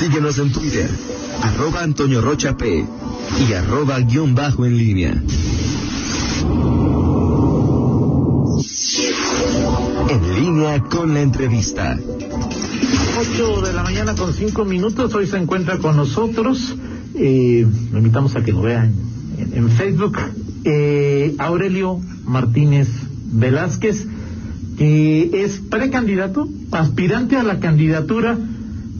Síguenos en Twitter, arroba Antonio Rocha P y arroba guion bajo en línea. En línea con la entrevista. 8 de la mañana con 5 minutos. Hoy se encuentra con nosotros. Eh, lo invitamos a que lo vean en, en Facebook. Eh, Aurelio Martínez Velázquez, que es precandidato, aspirante a la candidatura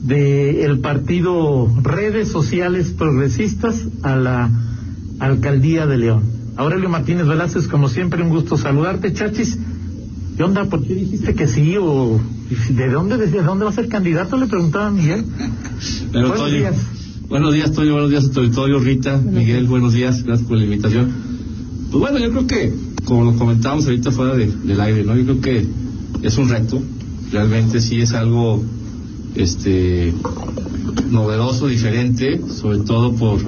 del partido Redes Sociales Progresistas a la alcaldía de León. Aurelio Martínez Velázquez, como siempre, un gusto saludarte, Chachis. ¿Qué onda? ¿Por qué dijiste que sí? ¿O de dónde, desde dónde va a ser candidato? Le preguntaba a Miguel. Pero, buenos Toño, días. Buenos días, Toño. Buenos días a tu auditorio. Rita, Miguel, buenos días. Gracias por la invitación. Pues bueno, yo creo que, como lo comentábamos ahorita fuera de- del aire, ¿no? Yo creo que es un reto. Realmente sí es algo este novedoso, diferente, sobre todo por,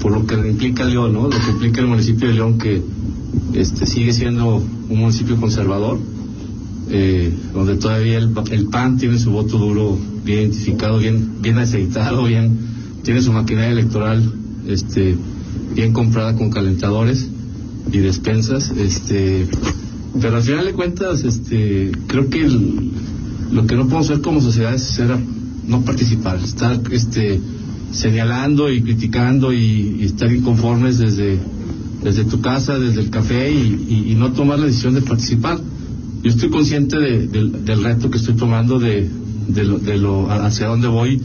por lo que implica León, ¿no? Lo que implica el municipio de León, que este sigue siendo un municipio conservador, eh, donde todavía el, el PAN tiene su voto duro bien identificado, bien, bien aceitado, bien, tiene su maquinaria electoral este, bien comprada con calentadores y despensas, este, pero al final de cuentas, este, creo que el- lo que no podemos hacer como sociedad es no participar, estar este, señalando y criticando y, estar inconformes desde, tu casa, desde el café y, no tomar la decisión de participar. Yo estoy consciente de- del, reto que estoy tomando, de, lo, de lo hacia dónde voy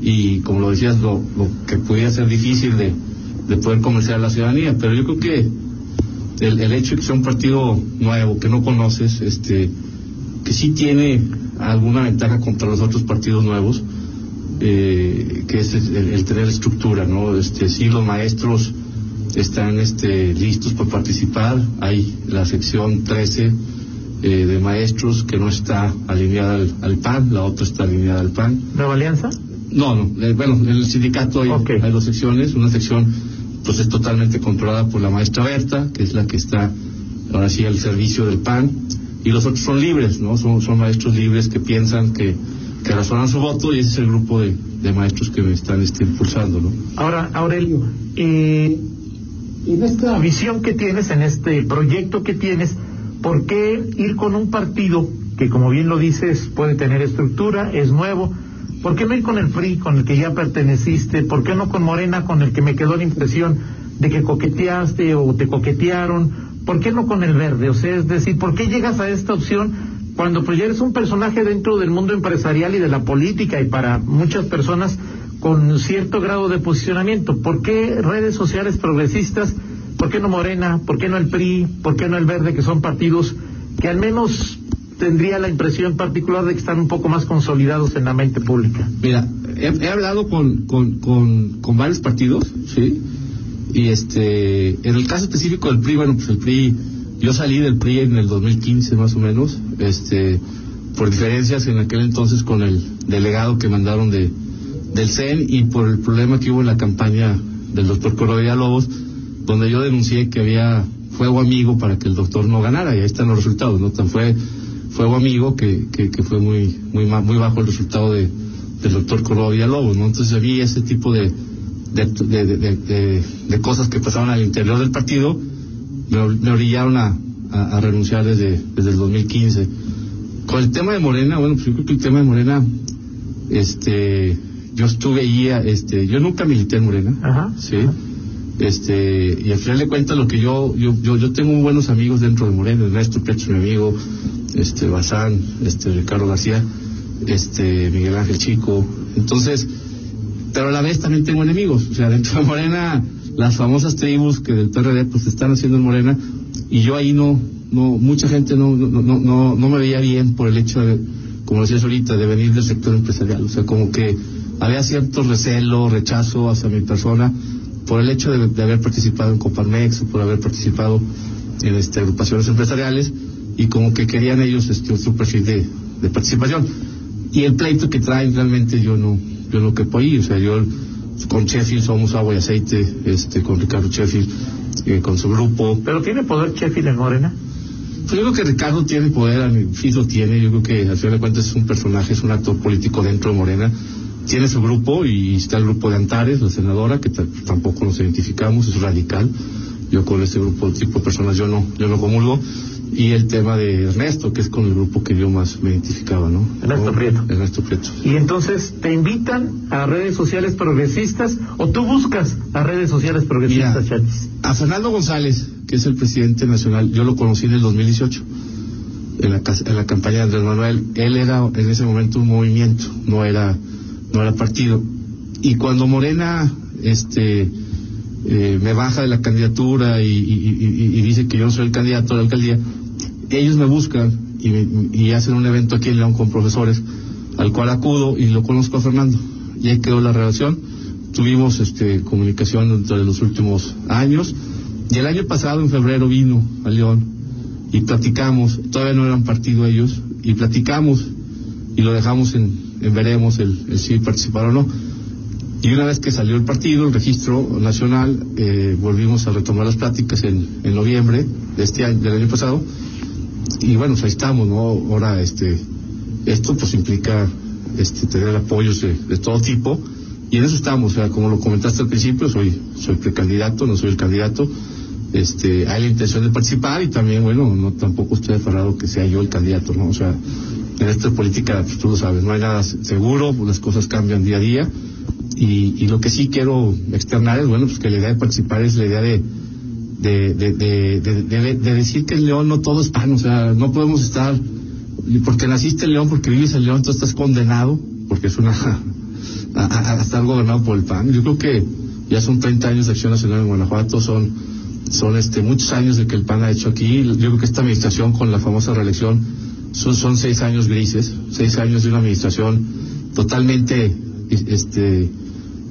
y como lo decías, lo, que pudiera ser difícil de, de poder convencer a la ciudadanía, pero yo creo que el, el hecho de que sea un partido nuevo, que no conoces, este, que sí tiene alguna ventaja contra los otros partidos nuevos, eh, que es el, el tener estructura, ¿no? Este, sí, los maestros están este, listos para participar, hay la sección 13 eh, de maestros que no está alineada al, al PAN, la otra está alineada al PAN. ¿Nueva Alianza? No, no, eh, bueno, en el sindicato hay, hay dos secciones, una sección pues es totalmente controlada por la maestra Berta, que es la que está ahora sí al servicio del PAN, y los otros son libres, ¿no? Son, son maestros libres que piensan que, que razonan su voto y ese es el grupo de, de maestros que me están este, impulsando, ¿no? Ahora, Aurelio, eh, en esta visión que tienes, en este proyecto que tienes, ¿por qué ir con un partido que, como bien lo dices, puede tener estructura, es nuevo? ¿Por qué no ir con el PRI, con el que ya perteneciste? ¿Por qué no con Morena, con el que me quedó la impresión de que coqueteaste o te coquetearon? ¿Por qué no con el verde? O sea, es decir, ¿por qué llegas a esta opción cuando pues ya eres un personaje dentro del mundo empresarial y de la política y para muchas personas con cierto grado de posicionamiento. ¿Por qué redes sociales progresistas? ¿Por qué no Morena? ¿Por qué no el PRI? ¿Por qué no el Verde? Que son partidos que al menos tendría la impresión particular de que están un poco más consolidados en la mente pública. Mira, he, he hablado con, con, con, con varios partidos, ¿sí? Y este, en el caso específico del PRI, bueno, pues el PRI, yo salí del PRI en el 2015 más o menos, este, por diferencias en aquel entonces con el delegado que mandaron de, del CEN y por el problema que hubo en la campaña del doctor Corodía Lobos, donde yo denuncié que había fuego amigo para que el doctor no ganara, y ahí están los resultados, ¿no? Tan fue fuego amigo que, que, que fue muy, muy, muy bajo el resultado de, del doctor Corodía Lobos, ¿no? Entonces había ese tipo de, de, de, de, cosas que pasaban al interior del partido, me, or- me orillaron a, a, a renunciar desde, desde el 2015. Con el tema de Morena, bueno, pues yo creo que el tema de Morena, este, yo estuve ahí, este, yo nunca milité en Morena, Ajá. sí, este, y al final de cuentas lo que yo, yo, yo, yo tengo muy buenos amigos dentro de Morena, Ernesto Pecho, mi amigo, este, Bazán, este, Ricardo García, este, Miguel Ángel Chico, entonces, pero a la vez también tengo enemigos, o sea, dentro de Morena, las famosas tribus que del PRD pues están haciendo en Morena, y yo ahí no, no, mucha gente no, no, no, no, me veía bien por el hecho de, como decías ahorita, de venir del sector empresarial, o sea, como que había cierto recelo, rechazo hacia mi persona por el hecho de, haber participado en Coparmex por haber participado en este, agrupaciones empresariales y como que querían ellos este, otro perfil de, de participación. Y el pleito que traen realmente yo no, yo no quepo ahí, o sea, yo con Sheffield somos agua y aceite, este, con Ricardo Sheffield, eh, con su grupo. ¿Pero tiene poder Sheffield en Morena? Pues yo creo que Ricardo tiene poder, a mi- sí lo tiene, yo creo que al final de cuentas es un personaje, es un actor político dentro de Morena. tiene su grupo y está el grupo de Antares, la senadora, que tampoco nos identificamos, es radical. Yo con ese grupo tipo de personas yo no, yo no comulgo. Y el tema de Ernesto, que es con el grupo que yo más me identificaba, ¿no? Ernesto Prieto. Ernesto Prieto. Y entonces, ¿te invitan a redes sociales progresistas o tú buscas a redes sociales progresistas, Chatis? A Fernando González, que es el presidente nacional, yo lo conocí en el 2018 en la, en la campaña de Andrés Manuel, él era en ese momento un movimiento, no era, no era partido. Y cuando Morena este, eh, me baja de la candidatura y, dice que yo no soy el candidato a la alcaldía, ellos me buscan y, hacen un evento aquí en León con profesores, al cual acudo y lo conozco a Fernando. Y ahí quedó la relación. Tuvimos este, comunicación dentro de los últimos años. Y el año pasado, en febrero, vino a León y platicamos, todavía no eran partido ellos, y platicamos y lo dejamos en, veremos el, si participar o no. Y una vez que salió el partido, el registro nacional, eh, volvimos a retomar las pláticas en, en noviembre de este año, del año pasado, y bueno, pues ahí estamos, ¿no? Ahora, este, esto pues implica este, tener apoyos de, todo tipo, y en eso estamos, o sea, como lo comentaste al principio, soy, soy precandidato, no soy el candidato, este, hay la intención de participar y también, bueno, no tampoco estoy aferrado que sea yo el candidato, ¿no? O sea, en esta política, pues, tú lo sabes, no hay nada seguro, las cosas cambian día a día y, y lo que sí quiero externar es, bueno, pues que la idea de participar es la idea de, de, de, de, de, decir que en León no todo es pan, o sea, no podemos estar, porque naciste en León, porque vives en León, entonces estás condenado, porque es una, a, a, estar gobernado por el PAN. Yo creo que ya son 30 años de acción nacional en Guanajuato, son son este muchos años de que el PAN ha hecho aquí. Yo creo que esta administración con la famosa reelección son, son seis años grises, seis años de una administración totalmente este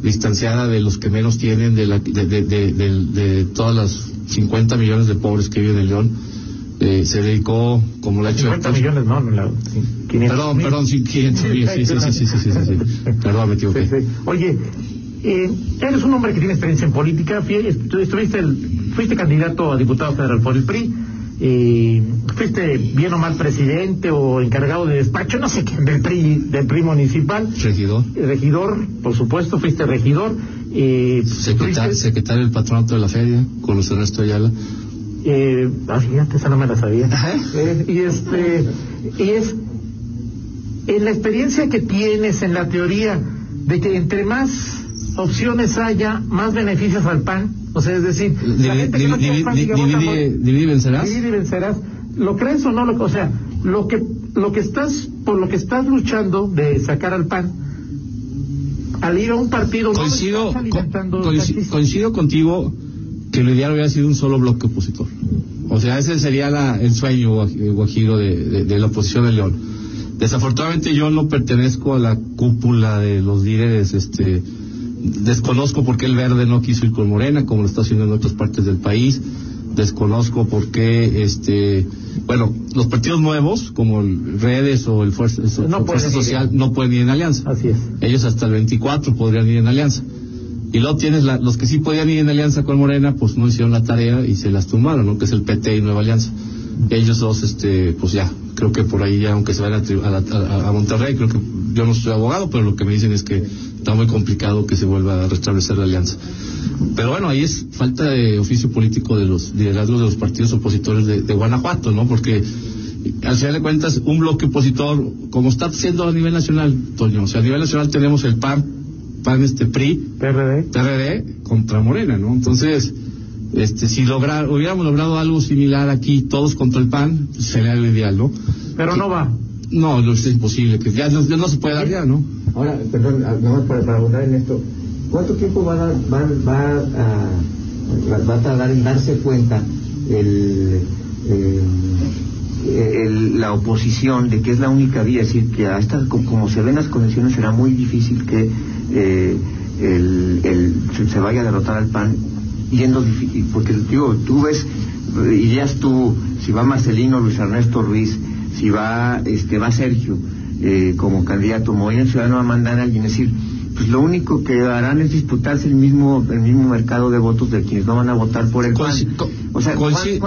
distanciada de los que menos tienen, de, la, de, de, de, de todas las 50 millones de pobres que viven en León. Eh, se dedicó, como la ha hecho... 50 millones, no, no la, 500 perdón, mil. perdón, 500 mil, sí, sí, sí, sí, sí, sí, sí, Perdón, me equivoqué. Sí, sí. Oye, eh, eres un hombre que tiene experiencia en política, estuviste el, fuiste candidato a diputado federal por el PRI, eh, fuiste bien o mal presidente o encargado de despacho, no sé qué, del PRI, del PRI municipal. Regidor. Regidor, por supuesto, fuiste regidor. Eh, secretario del patronato de la feria, con los Ernesto Ayala. Eh, ah, fíjate, esa no me la sabía. Eh, y este, y es, en la experiencia que tienes, en la teoría, de que entre más opciones haya, más beneficios al PAN. O sea, es decir, la gente que no divide, y vencerás. Divide y vencerás. ¿Lo crees o no? Lo, o sea, lo que, lo que estás, por lo que estás luchando de sacar al PAN, al ir a un partido coincido, coincido, contigo que lo ideal hubiera sido un solo bloque opositor. O sea, ese sería la, el sueño guajiro de, de, la oposición de León. Desafortunadamente yo no pertenezco a la cúpula de los líderes este, Desconozco por qué el verde no quiso ir con Morena, como lo está haciendo en otras partes del país. Desconozco por qué, este, bueno, los partidos nuevos, como el Redes o el Fuerza, Social, no pueden ir en alianza. Así es. Ellos hasta el 24 podrían ir en alianza. Y luego tienes los que sí podían ir en alianza con Morena, pues no hicieron la tarea y se las tumbaron, ¿no? Que es el PT y Nueva Alianza. Ellos dos, este, pues ya, creo que por ahí ya, aunque se vayan a, a Monterrey, creo que yo no soy abogado, pero lo que me dicen es que está muy complicado que se vuelva a restablecer la alianza. Pero bueno, ahí es falta de oficio político de los liderazgos de los partidos opositores de, Guanajuato, ¿no? Porque al final de cuentas, un bloque opositor, como está siendo a nivel nacional, Toño, o sea, a nivel nacional tenemos el PAN, PAN este PRI, PRD, PRD contra Morena, ¿no? Entonces, este, si lograr, hubiéramos logrado algo similar aquí, todos contra el PAN, sería lo ideal, ¿no? Pero no va. No, no es imposible, que ya no, se puede dar ya, ¿no? Ahora, perdón, nada para, para abundar en esto, ¿cuánto tiempo va a, va, va, a, va a tardar en darse cuenta el, el, la oposición de que es la única vía? Es decir, que a estas, como se ven las condiciones, será muy difícil que eh, el, el, se vaya a derrotar al PAN yendo difícil, porque digo, tú ves, irías tú, si va Marcelino, Luis Ernesto Ruiz, si va, este, va Sergio eh, como candidato, Movimiento Ciudadano va a mandar a alguien, es decir, pues lo único que harán es disputarse el mismo el mismo mercado de votos de quienes no van a votar por el PAN. O sea, coincido,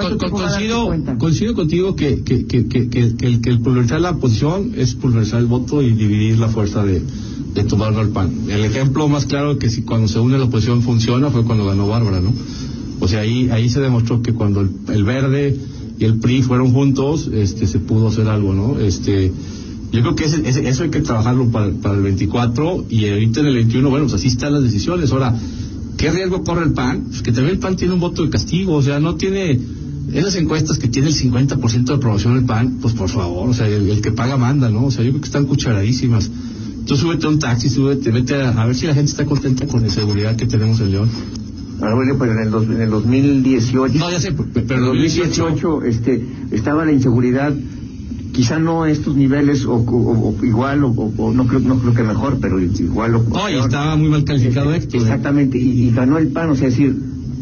coincido, contigo que, que, que, que, el, que el pulverizar la oposición es pulverizar el voto y dividir la fuerza de, le tumbaron al PAN. El ejemplo más claro que si cuando se une la oposición funciona fue cuando ganó Bárbara, ¿no? O sea, ahí, ahí se demostró que cuando el, Verde y el PRI fueron juntos, este, se pudo hacer algo, ¿no? Este, yo creo que ese, eso hay que trabajarlo para, para, el 24 y ahorita en el 21, bueno, pues así están las decisiones. Ahora, ¿qué riesgo corre el PAN? Pues que también el PAN tiene un voto de castigo, o sea, no tiene esas encuestas que tiene el 50% de aprobación del PAN, pues por favor, o sea, el, que paga manda, ¿no? O sea, yo creo que están cucharadísimas. Tú súbete a un taxi, súbete, vete a, ver si la gente está contenta con la seguridad que tenemos en León. Ahora, bueno, pues en el, en el 2018. No, ya sé, pero en el 2018 este, estaba la inseguridad quizá no estos niveles o, igual o, no creo no creo que mejor pero igual o no y estaba muy mal calificado este, exactamente y, ganó el PAN o sea es decir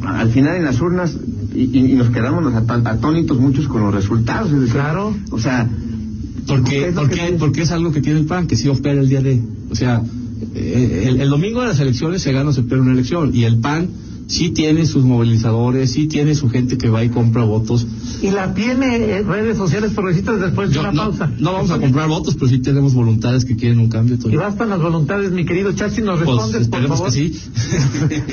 al final en las urnas y, nos quedamos atónitos muchos con los resultados claro. o sea porque porque, porque es algo que tiene el PAN que sí opera el día de o sea eh, el, el domingo de las elecciones se gana o se pierde una elección y el PAN sí tiene sus movilizadores, sí tiene su gente que va y compra votos. Y la tiene en redes sociales progresistas después de una pausa. No vamos a comprar votos, pero sí tenemos voluntades que quieren un cambio. Y bastan las voluntades, mi querido Chachi, nos pues, respondes, por favor. que sí.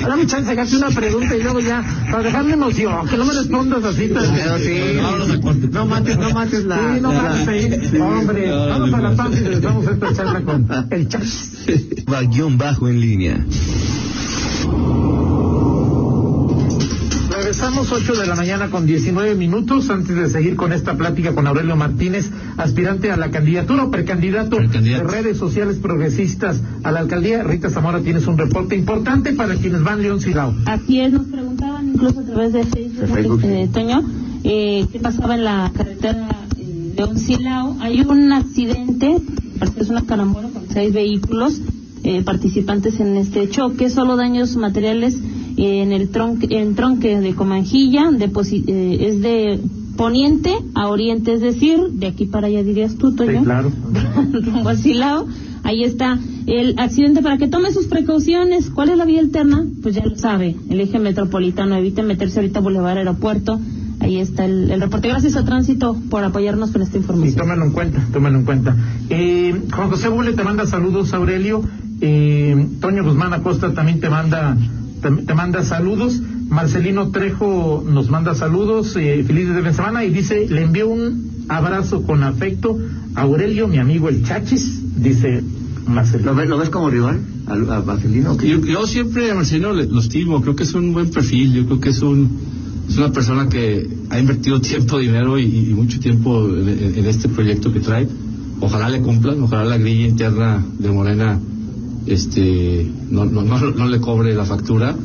Dame chance, hagarte una pregunta y luego ya, para dejarme emoción, que no me respondas así. sí. No mates, no mates la... Sí, no mates, Hombre, vamos a la pausa y regresamos a esta charla con el Chachi. Va guion bajo en línea. Regresamos 8 de la mañana con 19 minutos antes de seguir con esta plática con Aurelio Martínez, aspirante a la candidatura o precandidato, de redes sociales progresistas a la alcaldía. Rita Zamora, tienes un reporte importante para quienes van León Silao. Así es, nos preguntaban incluso a través de Facebook, eh, Toño, eh, qué pasaba en la carretera eh, León Silao. Hay un accidente, parece es una carambola con seis vehículos eh, participantes en este choque, solo daños materiales en el tronque, en tronque de Comanjilla, eh, es de poniente a oriente, es decir, de aquí para allá dirías tú, Toño. Sí, claro. rumbo a Ahí está el accidente para que tome sus precauciones. ¿Cuál es la vía alterna? Pues ya lo sabe, el eje metropolitano. Evite meterse ahorita a Boulevard Aeropuerto. Ahí está el, reporte. Gracias a Tránsito por apoyarnos con esta información. Y tómalo en cuenta, tómalo en cuenta. Eh, Juan José Bule te manda saludos, Aurelio. Eh, Toño Guzmán Acosta también te manda te, manda saludos. Marcelino Trejo nos manda saludos, eh, felices de semana y dice, le envío un abrazo con afecto a Aurelio, mi amigo el Chachis, dice Marcelino. ¿Lo ves, como rival a, Marcelino? Yo, siempre a Marcelino lo estimo, creo que es un buen perfil, yo creo que es un es una persona que ha invertido tiempo, dinero y, mucho tiempo en, este proyecto que trae. Ojalá le cumplan, ojalá la grilla interna de Morena este no, no, no, le cobre la factura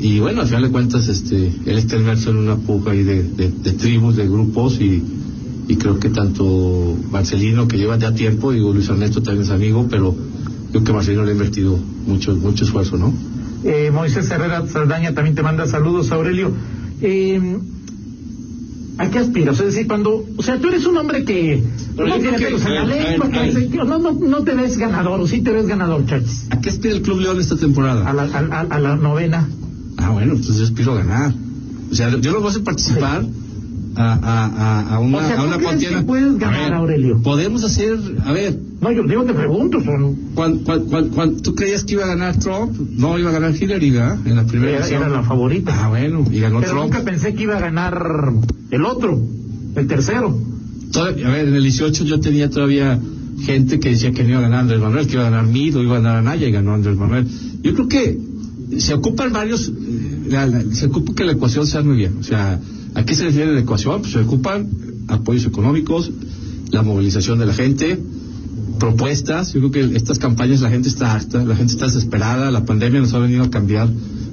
y bueno, al final de cuentas este él está inmerso en una puja ahí de, de, tribus, de grupos y, y, creo que tanto Marcelino que lleva ya tiempo, digo Luis Ernesto también es amigo, pero creo que Marcelino le ha invertido mucho, mucho esfuerzo, ¿no? Eh, Moisés Herrera Saldaña también te manda saludos, Aurelio. Eh, ¿A qué aspiras? Es decir, cuando, o sea, tú eres un hombre que no no, no, te ves ganador, o sí te ves ganador, Chachis. ¿A qué aspira el Club León esta temporada? A la, a, la novena. Ah, bueno, entonces yo aspiro a ganar. O sea, yo lo voy a hacer participar a, a, a, una, o sea, a una contienda. puedes ganar, Aurelio? Podemos hacer, a ver. No, yo digo, te pregunto. Son... ¿Cuál, tú creías que iba a ganar Trump? No, iba a ganar Hillary, ¿verdad? En la primera era, era la favorita. Ah, bueno, y ganó Pero Trump. nunca pensé que iba a ganar el otro, el tercero. a ver, en el 18 yo tenía todavía gente que decía que no iba a ganar Andrés Manuel, que iba a ganar Mido, iba a ganar Anaya y ganó Andrés Manuel. Yo creo que se ocupan varios, eh, se ocupa que la ecuación sea muy bien. O sea, ¿A qué se refiere la ecuación? Pues se ocupan apoyos económicos, la movilización de la gente, propuestas. Yo creo que estas campañas la gente está harta, la gente está desesperada, la pandemia nos ha venido a cambiar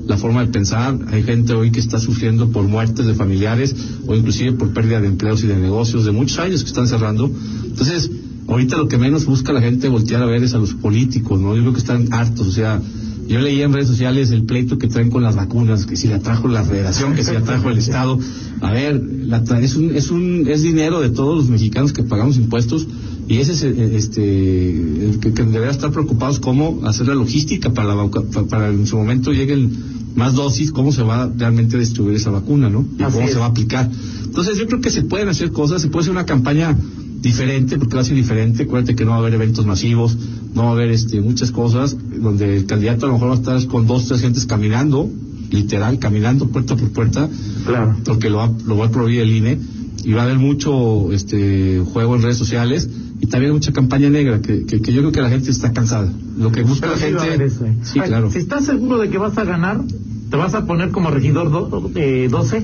la forma de pensar. Hay gente hoy que está sufriendo por muertes de familiares o inclusive por pérdida de empleos y de negocios de muchos años que están cerrando. Entonces, ahorita lo que menos busca la gente voltear a ver es a los políticos, ¿no? Yo creo que están hartos, o sea, yo leí en redes sociales el pleito que traen con las vacunas, que si la trajo la federación, que si la trajo el Estado. A ver, la es, un, es, un, es dinero de todos los mexicanos que pagamos impuestos y ese es este, el que, que debería estar preocupados cómo hacer la logística para, la, para, en su momento lleguen más dosis, cómo se va realmente a distribuir esa vacuna, ¿no? Y cómo se va a aplicar. Entonces yo creo que se pueden hacer cosas, se puede hacer una campaña diferente, porque va a ser diferente. Acuérdate que no va a haber eventos masivos, no va a haber este, muchas cosas, donde el candidato a lo mejor va a estar con dos, tres gentes caminando, literal, caminando puerta por puerta, Claro. porque lo va, lo va a prohibir el INE, y va a haber mucho este juego en redes sociales, también mucha campaña negra, que, que, que yo creo que la gente está cansada. Lo que busca la gente... ¿eh? Sí, Ay, claro. Si estás seguro de que vas a ganar, ¿te vas a poner como regidor do- eh, 12?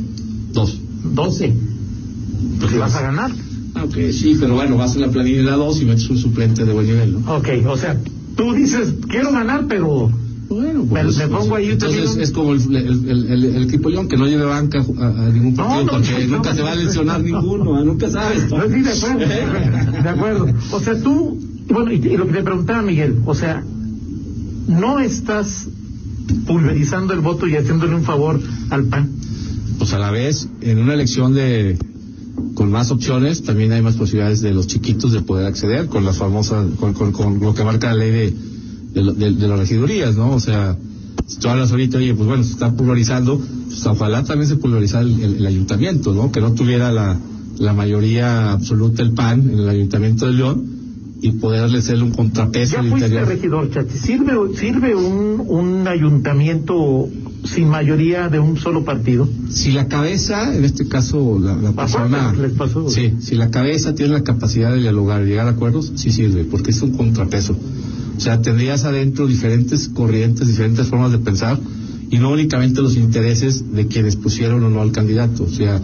Dos. 12. Pues vas a ganar. Aunque sí, pero bueno, vas a la planilla de la 2 y metes un suplente de buen nivel, ¿no? Ok, o sea, tú dices, quiero ganar, pero... Bueno, Me- me pongo ahí Entonces es como el, el, el, equipo León que no lleve banca a, a ningún partido No, no, porque no, nunca se va a lesionar no. ninguno, ¿eh? nunca sabes. Sí, de acuerdo. De acuerdo. O sea, tú, bueno, y, y lo que te preguntaba Miguel, o sea, no estás pulverizando el voto y haciéndole un favor al PAN. Pues a la vez, en una elección de con más opciones, también hay más posibilidades de los chiquitos de poder acceder con las famosas, con, con, con lo que marca la ley de, de, de- de las regidurías, ¿no? O sea, si tú hablas ahorita, oye, pues bueno, se está pulverizando, pues ojalá también se pulverizara el, el- el ayuntamiento, ¿no? Que no tuviera la, la mayoría absoluta el PAN en el ayuntamiento de León y poderle hacerle un contrapeso Ya al fuiste interior. regidor, Chachi. ¿Sirve, sirve un, un ayuntamiento sin mayoría de un solo partido? Si la cabeza, en este caso la, la persona, les pasó? sí, si la cabeza tiene la capacidad de dialogar y llegar a acuerdos, sí sirve, porque es un contrapeso. O sea, tendrías adentro diferentes corrientes, diferentes formas de pensar y no únicamente los intereses de quienes pusieron o no al candidato, o sea,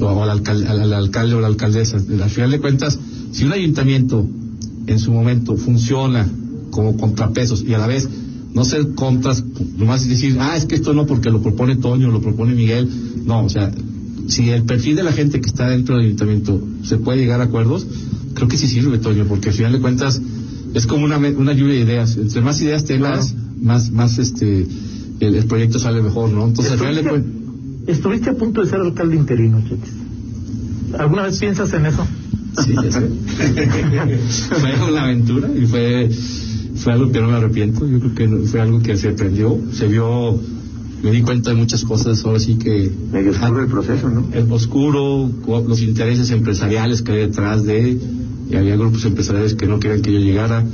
o al, alcal- al- al alcalde o la alcaldesa. Al final de cuentas, si un ayuntamiento en su momento funciona como contrapesos y a la vez no ser contras, nomás decir, ah, es que esto no porque lo propone Toño, lo propone Miguel, no, o sea, si el perfil de la gente que está dentro del ayuntamiento se puede llegar a acuerdos, creo que sí sirve, Toño, porque al final de cuentas es como una, una lluvia de ideas. Entre más ideas tengas, más, más este, el, el proyecto sale mejor, ¿no? Entonces, al final de Estuviste, estuviste a punto de ser alcalde interino, Chachi. ¿Alguna vez piensas en eso? Sí, ya sé. fue una aventura y fue, fue algo que no me arrepiento. Yo creo que fue algo que se aprendió, se vio, me di cuenta de muchas cosas. Ahora sí que. Medio oscuro el proceso, ¿no? El oscuro, los intereses empresariales que hay detrás de. Y había grupos empresariales que no querían que yo llegara.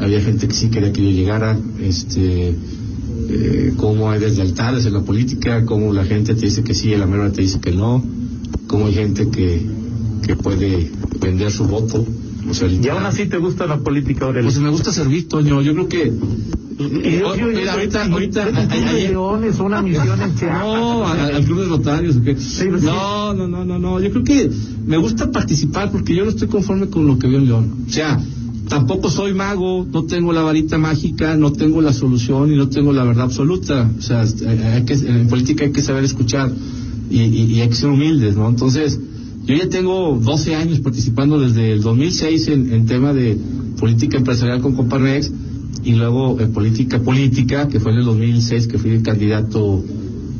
Había gente que sí quería que yo llegara. Este. Eh, cómo hay deslealtades en la política, cómo la gente te dice que sí y la mera te dice que no, cómo hay gente que, que puede vender su voto. O sea, Y aún así te gusta la política, Aurelio. Pues me gusta servir, Toño. Yo creo que. Yo- yo- Mira, ahorita, ahorita. ¿Un club de ayer- leones, una misión en no, al, al club de Rotarios. ¿o qué? pues sí. No, no, no, no, no. Yo creo que me gusta participar porque yo no estoy conforme con lo que veo en León. O sea, tampoco soy mago, no tengo la varita mágica, no tengo la solución y no tengo la verdad absoluta. O sea, eh, hay que, en política hay que saber escuchar y, y, hay que ser humildes, ¿no? Entonces, yo ya tengo 12 años participando desde el 2006 en, en tema de política empresarial con Coparmex y luego en política política, que fue en el 2006 que fui el candidato,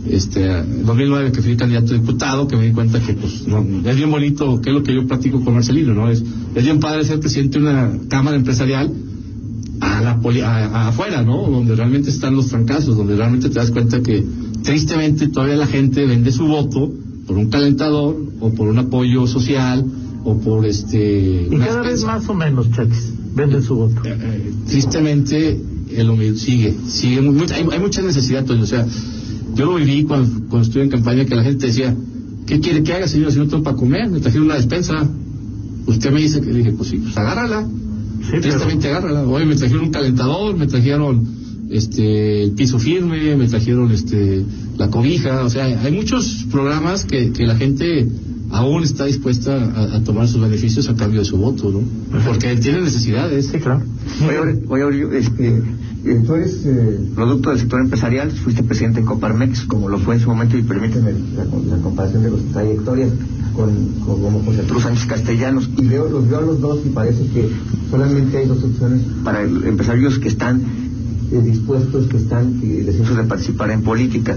este, en 2009 que fui candidato a diputado, que me di cuenta que pues no, es bien bonito, que es lo que yo practico con Marcelino, ¿no? Es, es bien padre ser presidente de una cámara empresarial a la poli- a- a- afuera, ¿no? Donde realmente están los fracasos, donde realmente te das cuenta que tristemente todavía la gente vende su voto por un calentador o por un apoyo social o por este Y cada vez más o menos, Chachis, vende su voto. Eh, eh, tristemente el humil- sigue, sigue hay, hay mucha necesidad, Toño, o sea, yo lo viví cuando, cuando estuve en campaña que la gente decía, ¿qué quiere que haga, señor? Si no tengo para comer, me trajeron una despensa. Usted me dice que le dije, pues sí, pues agárrala. Sí, pero- Tristemente agárrala. Hoy me trajeron un calentador, me trajeron este el piso firme, me trajeron este la cobija, o sea, hay muchos programas que, que la gente aún está dispuesta a, a tomar sus beneficios a cambio de su voto, ¿no? Porque tiene necesidades. Sí, claro. Oye, oye, Aurelio, este, tú eres eh, producto del sector empresarial, fuiste presidente de Coparmex, como lo fue en su momento, y permíteme la, comparación de las trayectorias con, con José Cruz Sánchez Castellanos, y veo, los veo a los dos y parece que solamente hay dos opciones para el- empresarios que están eh, dispuestos, que están eh, deseosos de participar en política.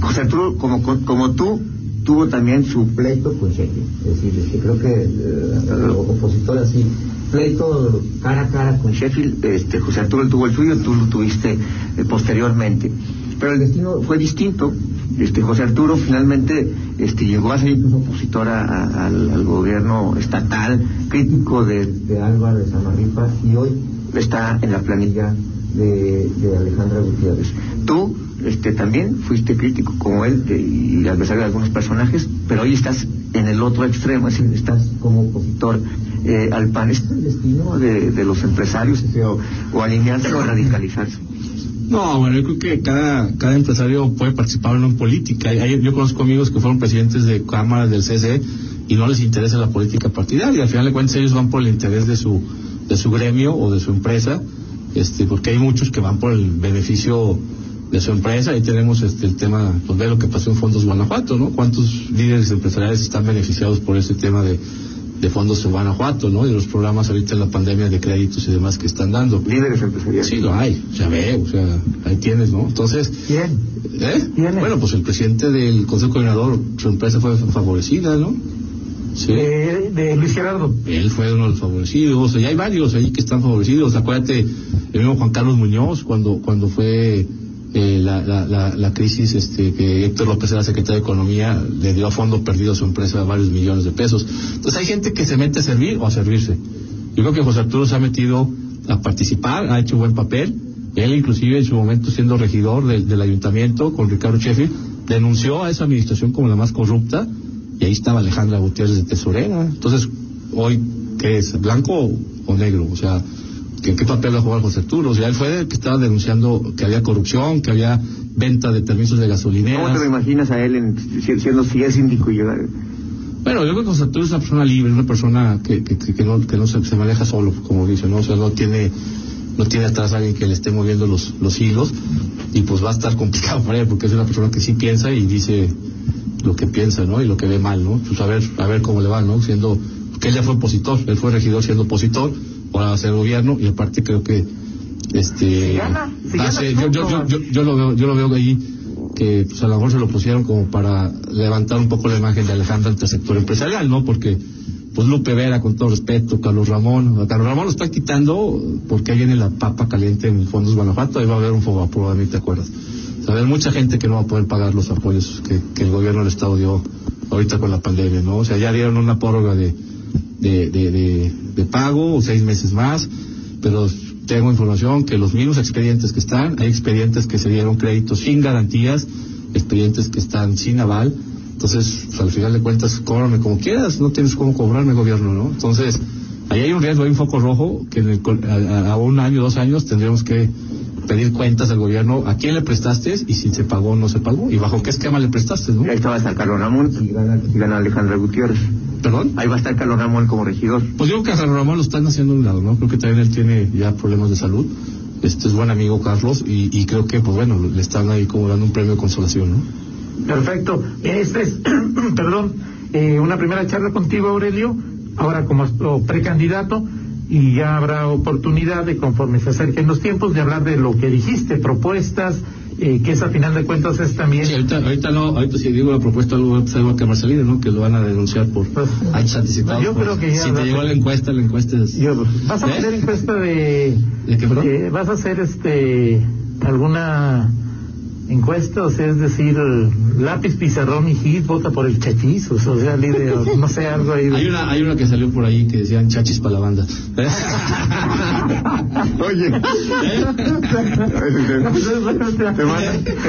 José Arturo, como, como tú, tuvo también su pleito con Sheffield. Es decir, este, creo que eh, opositor así, pleito cara a cara con Sheffield, este, José Arturo tuvo el suyo, tú lo tuviste eh, posteriormente. Pero el destino fue distinto, Este José Arturo finalmente este, llegó a ser opositor al, gobierno estatal, crítico de, de Álvaro de Samarripa y hoy está en la planilla de, Alejandra Gutiérrez. Tú este, también fuiste crítico como él y adversario de algunos personajes, pero hoy estás en el otro extremo, es decir, estás como opositor eh, al PAN. ¿Es el destino de, los empresarios o, alinearse o radicalizarse? No, bueno, yo creo que cada, cada empresario puede participar en política. Yo conozco amigos que fueron presidentes de cámaras del CCE y no les interesa la política partidaria. Al final de cuentas ellos van por el interés de su, de su gremio o de su empresa, este, porque hay muchos que van por el beneficio de su empresa. Ahí tenemos este, el tema, pues ve lo que pasó en Fondos Guanajuato, ¿no? ¿Cuántos líderes empresariales están beneficiados por ese tema de, de fondos en Guanajuato, ¿no? Y los programas ahorita en la pandemia de créditos y demás que están dando. Líderes empresariales. Sí, lo hay, ya ve, o sea, ahí tienes, ¿no? Entonces. ¿Quién? ¿Eh? ¿Quién Bueno, pues el presidente del Consejo Coordinador, su empresa fue favorecida, ¿no? Sí. De, Luis Gerardo. Él fue uno de los favorecidos, y hay varios ahí que están favorecidos. Acuérdate, el mismo Juan Carlos Muñoz, cuando, cuando fue eh, la, la, la, crisis este, que Héctor López era secretario de Economía, le dio a fondo perdido a su empresa varios millones de pesos. Entonces hay gente que se mete a servir o a servirse. Yo creo que José Arturo se ha metido a participar, ha hecho buen papel. Él inclusive en su momento siendo regidor del ayuntamiento con Ricardo Sheffield, denunció a esa administración como la más corrupta y ahí estaba Alejandra Gutiérrez de tesorera. Entonces, hoy, ¿qué es? ¿Blanco o negro? O sea, ¿Qué, qué papel va a jugar José Arturo? O sea, él fue el que estaba denunciando que había corrupción, que había venta de permisos de gasolina. ¿Cómo te lo imaginas a él en, siendo si es síndico y? Bueno, yo creo que José Arturo es una persona libre, una persona que, que, que no, que no se, se, maneja solo, como dice, ¿no? O sea, no tiene, no tiene atrás a alguien que le esté moviendo los, los hilos y pues va a estar complicado para él porque es una persona que sí piensa y dice lo que piensa, ¿no? Y lo que ve mal, ¿no? Pues a ver, a ver cómo le va, ¿no? Siendo, que él ya fue opositor, él fue regidor siendo opositor para hacer gobierno y aparte creo que este yo, yo, yo, yo, lo veo yo lo veo ahí que pues a lo mejor se lo pusieron como para levantar un poco la imagen de Alejandra ante el sector empresarial no porque pues Lupe Vera con todo respeto Carlos Ramón a Carlos Ramón lo están quitando porque ahí viene la papa caliente en Fondos Guanajuato ahí va a haber un fuego a mí te acuerdas o sea, mucha gente que no va a poder pagar los apoyos que, que el gobierno del estado dio ahorita con la pandemia no o sea ya dieron una prórroga de de, de, de, pago o seis meses más, pero tengo información que los mismos expedientes que están, hay expedientes que se dieron créditos sin garantías, expedientes que están sin aval, entonces pues, al final de cuentas cóbrame como quieras, no tienes cómo cobrarme gobierno, ¿no? Entonces ahí hay un riesgo, hay un foco rojo que en a, un año, dos años tendremos que pedir cuentas al gobierno a quién le prestaste y si se pagó o no se pagó y bajo qué esquema le prestaste, ¿no? Ahí estaba San Carlos Ramón y gana, y gana Alejandra Gutiérrez. ¿Perdón? Ahí va a estar Carlos Ramón como regidor. Pues digo que a Carlos Ramón lo están haciendo a un lado, ¿no? Creo que también él tiene ya problemas de salud. Este es buen amigo Carlos y, creo que, pues bueno, le están ahí como dando un premio de consolación, ¿no? Perfecto. Este es, perdón, eh, una primera charla contigo, Aurelio, ahora como precandidato y ya habrá oportunidad de, conforme se acerquen los tiempos, de hablar de lo que dijiste, propuestas, eh, que es a final de cuentas es también... Sí, ahorita, ahorita no, ahorita si digo la propuesta algo va a quemar salir, ¿no? Que lo van a denunciar por pues, hechos anticipados. Yo creo que ya... Si te llegó la encuesta, la encuesta es... ¿Vas a ¿Eh? hacer encuesta de... ¿De qué, perdón? Eh, ¿Vas a hacer este... alguna encuesta, o sea, es decir, lápiz, pizarrón y hit, vota por el chachis, o sea, líder, no sé, algo ahí. Hay una, hay una que salió por ahí que decían chachis para la banda. Oye, te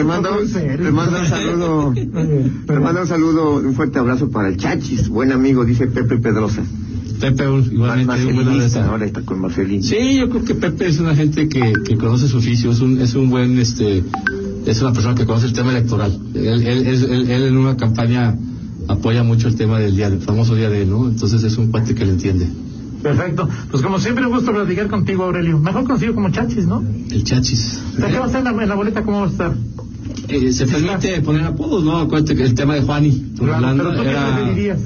mando, te mando un saludo, te mando un saludo, un fuerte abrazo para el chachis, buen amigo, dice Pepe Pedrosa. Pepe igualmente un buen ahora está con Marcelín. Sí, yo creo que Pepe es una gente que, que conoce su oficio, es un, es un buen este es una persona que conoce el tema electoral. Él, él, en una campaña apoya mucho el tema del día, el famoso día de él, ¿no? Entonces es un cuate que le entiende. Perfecto. Pues como siempre, un gusto platicar contigo, Aurelio. Mejor conocido como Chachis, ¿no? El Chachis. ¿Qué va a estar en la, boleta? ¿Cómo va a estar? Eh, se permite poner apodos, ¿no? Acuérdate que el tema de Juani, claro, pero ¿tú era...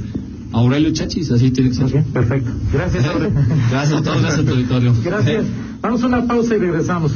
Aurelio Chachis, así tiene que ser. perfecto. Gracias, Aurelio. gracias a todos, gracias a tu auditorio. Gracias. Vamos a una pausa y regresamos.